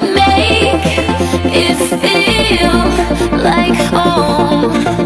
make it feel like home.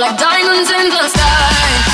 like diamonds in the sky.